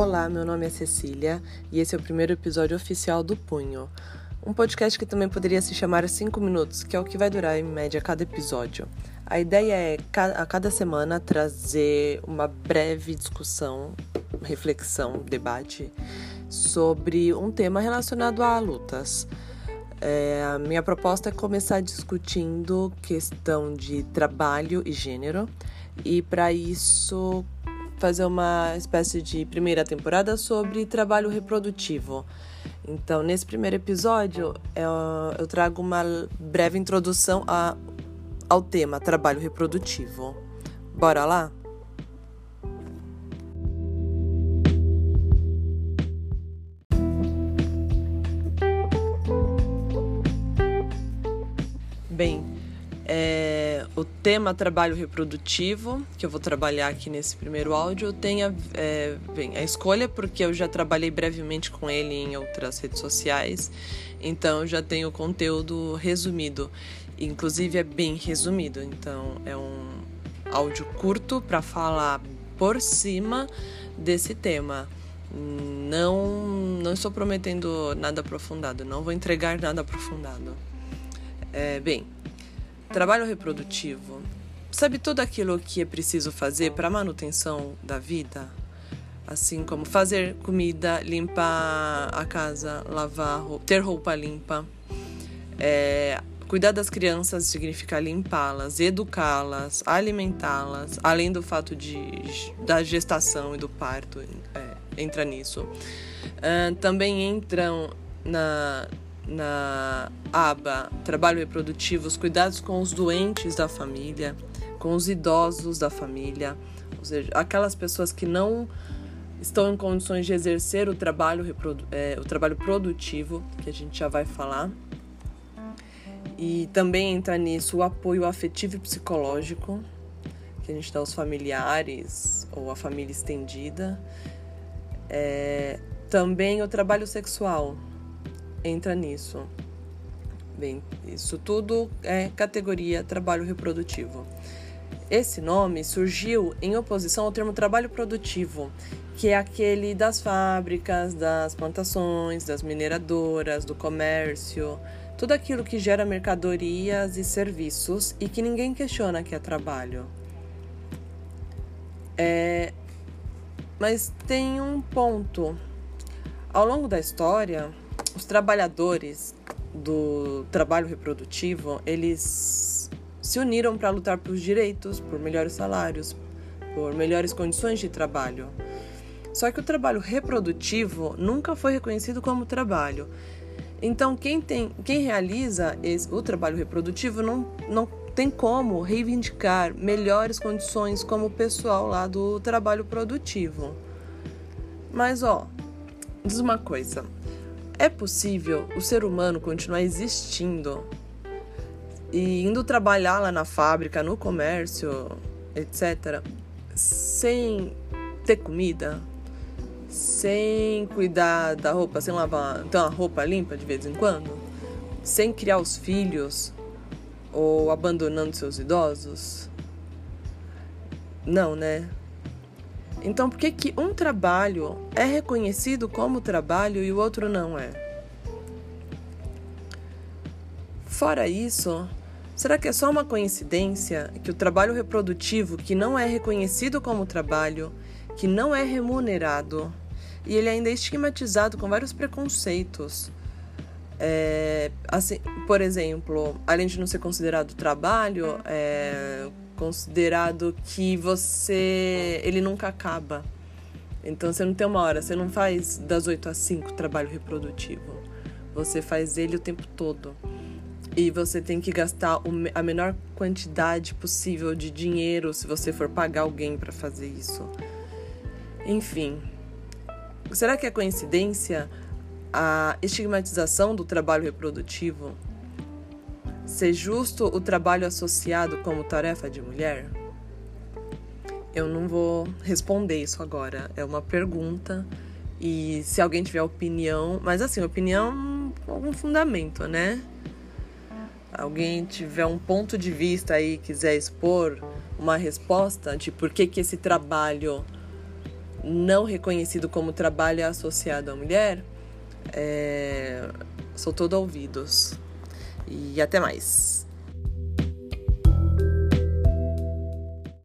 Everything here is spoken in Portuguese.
Olá, meu nome é Cecília e esse é o primeiro episódio oficial do Punho. Um podcast que também poderia se chamar 5 minutos, que é o que vai durar em média cada episódio. A ideia é a cada semana trazer uma breve discussão, reflexão, debate sobre um tema relacionado a lutas. É, a minha proposta é começar discutindo questão de trabalho e gênero, e para isso fazer uma espécie de primeira temporada sobre trabalho reprodutivo. Então, nesse primeiro episódio, eu, trago uma breve introdução a, ao tema trabalho reprodutivo. Bora lá? Bem, o tema trabalho reprodutivo, que eu vou trabalhar aqui nesse primeiro áudio, tem a, é, bem, a escolha, porque eu já trabalhei brevemente com ele em outras redes sociais, então já tenho conteúdo resumido, inclusive é bem resumido, então é um áudio curto para falar por cima desse tema. Não, não estou prometendo nada aprofundado, não vou entregar nada aprofundado. É, bem, Trabalho reprodutivo. Sabe tudo aquilo que é preciso fazer para a manutenção da vida? Assim como fazer comida, limpar a casa, lavar, ter roupa limpa. É, cuidar das crianças significa limpá-las, educá-las, alimentá-las, além do fato de, da gestação e do parto, é, entra nisso. Uh, também entram na, na aba Trabalho Reprodutivo os cuidados com os doentes da família, com os idosos da família, ou seja, aquelas pessoas que não estão em condições de exercer o trabalho, é, o trabalho produtivo, que a gente já vai falar. E também entra nisso o apoio afetivo e psicológico, que a gente dá aos familiares ou à família estendida. É, também o trabalho sexual, entra nisso. Bem, isso tudo é categoria trabalho reprodutivo. Esse nome surgiu em oposição ao termo trabalho produtivo, que é aquele das fábricas, das plantações, das mineradoras, do comércio, tudo aquilo que gera mercadorias e serviços e que ninguém questiona que é trabalho. É... Mas tem um ponto. Ao longo da história, os trabalhadores do trabalho reprodutivo, eles se uniram para lutar por direitos, por melhores salários, por melhores condições de trabalho. Só que o trabalho reprodutivo nunca foi reconhecido como trabalho. Então, quem, tem, quem realiza esse, o trabalho reprodutivo não, não tem como reivindicar melhores condições como o pessoal lá do trabalho produtivo. Mas, ó, diz uma coisa: é possível o ser humano continuar existindo e indo trabalhar lá na fábrica, no comércio, etc., sem ter comida, sem cuidar da roupa, sem lavar, ter uma roupa limpa de vez em quando, sem criar os filhos ou abandonando seus idosos? Não, né? Então, por que, que um trabalho é reconhecido como trabalho e o outro não é? Fora isso, será que é só uma coincidência que o trabalho reprodutivo, que não é reconhecido como trabalho, que não é remunerado, e ele ainda é estigmatizado com vários preconceitos? É, assim, por exemplo, além de não ser considerado trabalho, é, considerado que você ele nunca acaba. Então você não tem uma hora, você não faz das 8 às 5 trabalho reprodutivo. Você faz ele o tempo todo. E você tem que gastar a menor quantidade possível de dinheiro se você for pagar alguém para fazer isso. Enfim, será que é coincidência a estigmatização do trabalho reprodutivo ser justo o trabalho associado como tarefa de mulher? Eu não vou responder isso agora, é uma pergunta. E se alguém tiver opinião, mas assim, opinião com algum fundamento, né? Alguém tiver um ponto de vista aí, quiser expor uma resposta de por que, que esse trabalho não reconhecido como trabalho associado à mulher, é... sou todo ouvidos. E até mais.